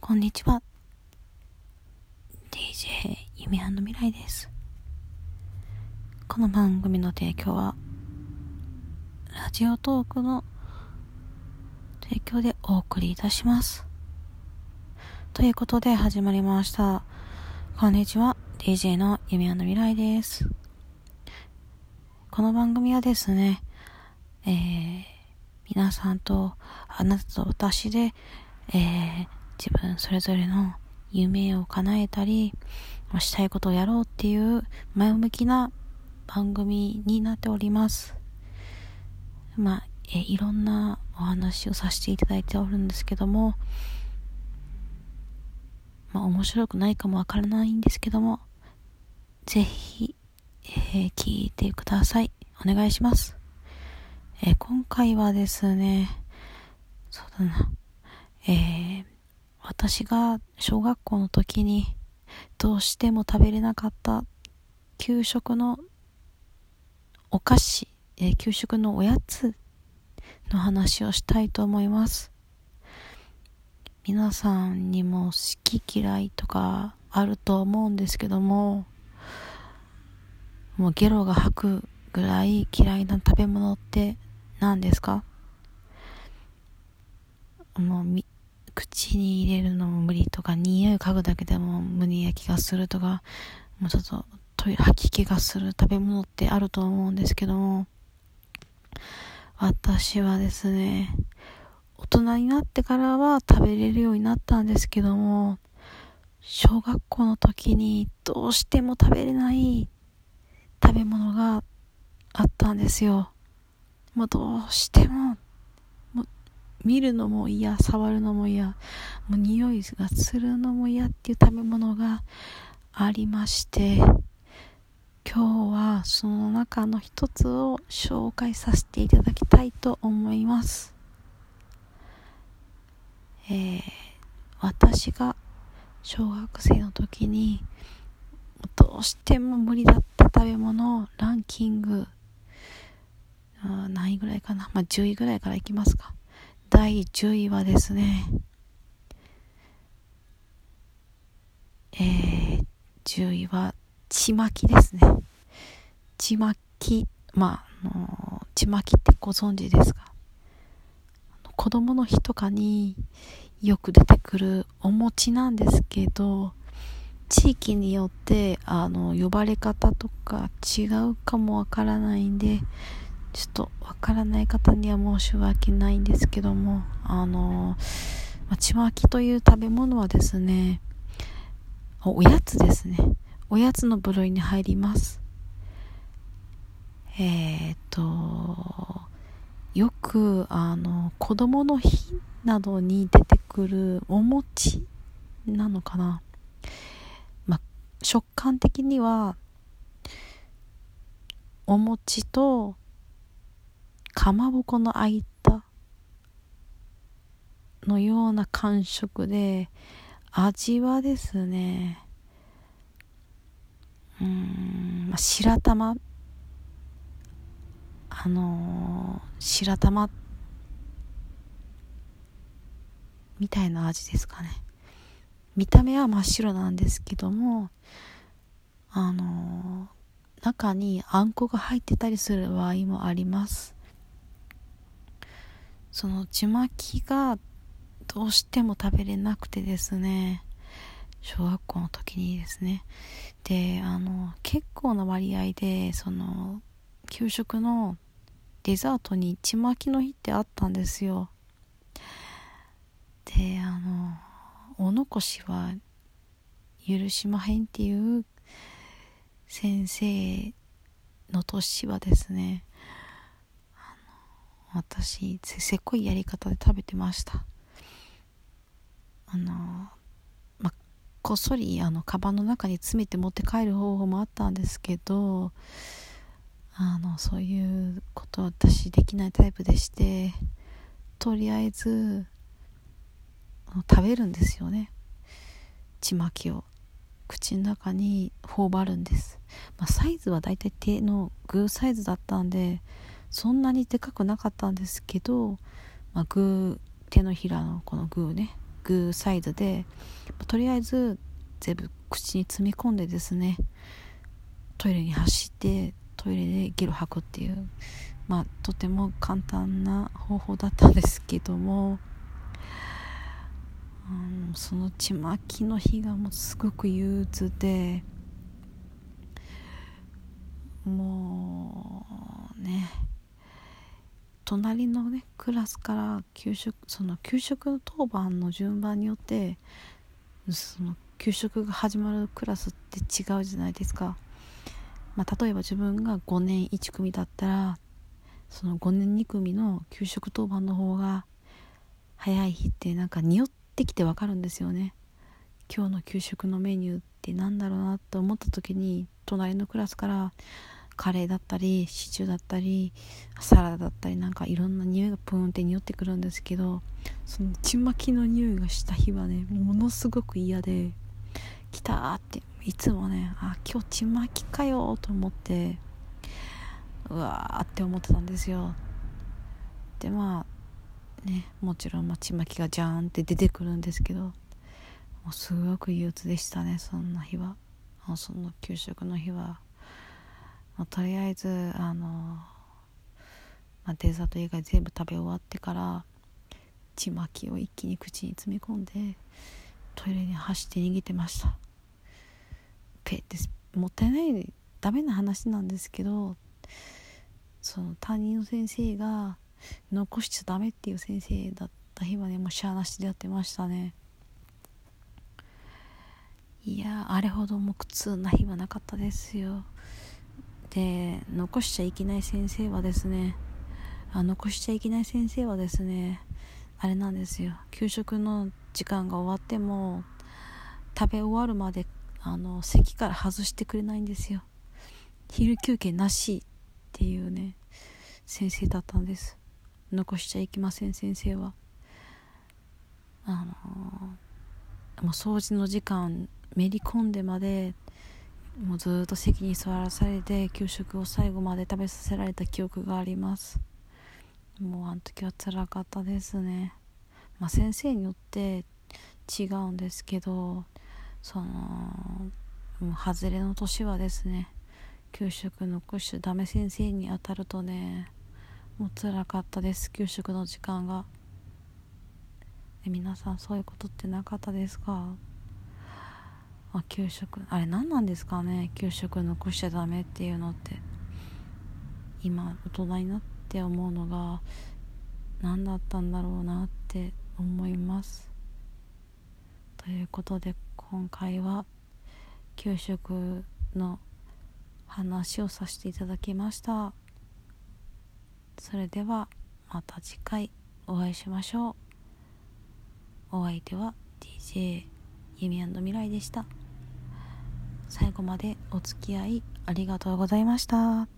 こんにちは。DJ 夢未来です。この番組の提供は、ラジオトークの提供でお送りいたします。ということで始まりました。こんにちは。DJ の夢未来です。この番組はですね、えー、皆さんとあなたと私で、えー自分それぞれの夢を叶えたり、したいことをやろうっていう前向きな番組になっております。まあ、えいろんなお話をさせていただいておるんですけども、まあ、面白くないかもわからないんですけども、ぜひ、えー、聞いてください。お願いします。えー、今回はですね、そうだな、えー私が小学校の時にどうしても食べれなかった給食のお菓子、え給食のおやつの話をしたいと思います。皆さんにも好き嫌いとかあると思うんですけどももうゲロが吐くぐらい嫌いな食べ物って何ですか？もうみ口に入れるのも無理とか、匂い嗅ぐだけでも無理や気がするとか、もうちょっと吐き気がする食べ物ってあると思うんですけども、私はですね、大人になってからは食べれるようになったんですけども、小学校の時にどうしても食べれない食べ物があったんですよ。もうどうしても見るのも嫌、触るのも嫌、もう匂いがするのも嫌っていう食べ物がありまして、今日はその中の一つを紹介させていただきたいと思います。えー、私が小学生の時にどうしても無理だった食べ物ランキング何位ぐらいかなまあ10位ぐらいからいきますか第10位はですね、えー、10位は、ちまきですね。ちまき、まあ、あの、ちまきってご存知ですか？子供の日とかによく出てくるお餅なんですけど、地域によって、あの、呼ばれ方とか違うかもわからないんで、ちょっとわからない方には申し訳ないんですけども、あの、まちまきという食べ物はですね、おやつですね。おやつの部類に入ります。えー、っと、よく、あの、子供の日などに出てくるお餅なのかな。まあ食感的には、お餅とかまぼこの開いたのような感触で味はですねうん白玉。あのー、白玉みたいな味ですかね。見た目は真っ白なんですけどもあのー、中にあんこが入ってたりする場合もあります。そのちまきがどうしても食べれなくてですね小学校の時にですね。であの結構な割合でその給食のデザートにちまきの日ってあったんですよ。であのお残しは許しまへんっていう先生の年はですね私せっこいやり方で食べてました。あのまこっそりあのカバンの中に詰めて持って帰る方法もあったんですけどあのそういうことは私できないタイプでしてとりあえず食べるんですよね。ちまきを。口の中に頬張るんです、まあ、サイズはだいたい手のグーサイズだったんでそんなにでかくなかったんですけど、まあ、グー手のひらのこのグーねグーサイズでとりあえず全部口に詰め込んでですねトイレに走ってトイレでゲロ吐くっていうまあとても簡単な方法だったんですけども、うん、そのちまきの日がもうすごく憂鬱でもうね隣のねクラスから給食その給食当番の順番によってその給食が始まるクラスって違うじゃないですか、まあ、例えば自分が5年1組だったらその5年2組の給食当番の方が早い日ってなんか匂ってきてわかるんですよね。今日の給食のメニューって何だろうなと思った時に隣のクラスからカレーだったりシチューだったりサラダだったりなんかいろんな匂いがプーンって匂ってくるんですけどそのちまきの匂いがした日はねものすごく嫌で来たーっていつもねあ今日ちまきかよと思ってうわーって思ってたんですよ。でまあねもちろん、ま、ちまきがジャーンって出てくるんですけどもうすごく憂鬱でしたねそんな日は。その給食の日は。まあ、とりあえずあの、まあ、デザート以外全部食べ終わってからちまきを一気に口に詰め込んでトイレに走って逃げてました。ペってもったいないダメな話なんですけどその担任の先生が残しちゃダメっていう先生だった日はねもうしゃあなしでやってましたね。いやあれほども苦痛な日はなかったですよ。で残しちゃいけない先生はですねあ残しちゃいけない先生はですねあれなんですよ。給食の時間が終わっても食べ終わるまであの席から外してくれないんですよ。昼休憩なしっていうね先生だったんです。残しちゃいけません先生は。あのもう掃除の時間めり込んでまでもうずっと席に座らされて給食を最後まで食べさせられた記憶があります。もうあの時は辛かったですね。まあ先生によって違うんですけどそのもう外れの年はですね給食残しダメ先生に当たるとねもう辛かったです。給食の時間が。皆さんそういうことってなかったですか？あ給食。あれ何なんですかね。給食残しちゃダメっていうのって。今大人になって思うのが何だったんだろうなって思います。ということで今回は給食の話をさせていただきました。それではまた次回お会いしましょう。お相手は DJ ゆみ未来でした。最後までお付き合いありがとうございました。